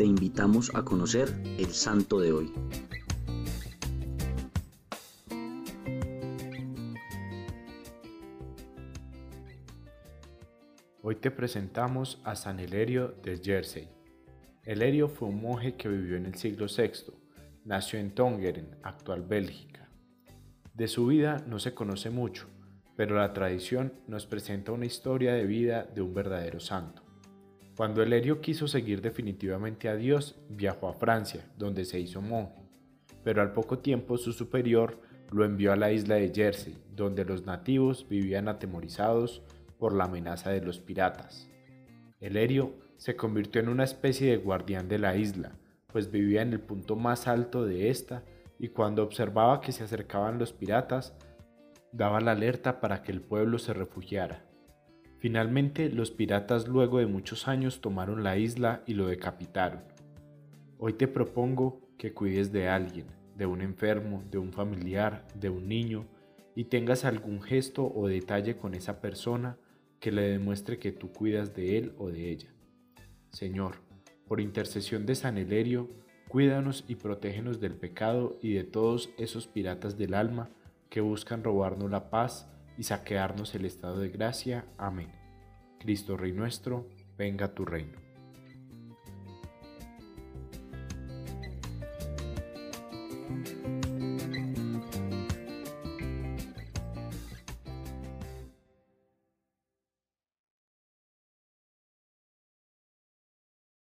te invitamos a conocer el santo de hoy. Hoy te presentamos a San Elerio de Jersey. Elerio fue un monje que vivió en el siglo VI. Nació en Tongeren, actual Bélgica. De su vida no se conoce mucho, pero la tradición nos presenta una historia de vida de un verdadero santo. Cuando Elerio quiso seguir definitivamente a Dios, viajó a Francia, donde se hizo monje, pero al poco tiempo su superior lo envió a la isla de Jersey, donde los nativos vivían atemorizados por la amenaza de los piratas. Elerio se convirtió en una especie de guardián de la isla, pues vivía en el punto más alto de esta y cuando observaba que se acercaban los piratas, daba la alerta para que el pueblo se refugiara. Finalmente, los piratas luego de muchos años tomaron la isla y lo decapitaron. Hoy te propongo que cuides de alguien, de un enfermo, de un familiar, de un niño, y tengas algún gesto o detalle con esa persona que le demuestre que tú cuidas de él o de ella. Señor, por intercesión de San Elerio, cuídanos y protégenos del pecado y de todos esos piratas del alma que buscan robarnos la paz y saquearnos el estado de gracia. Amén. Cristo Rey nuestro, venga tu reino.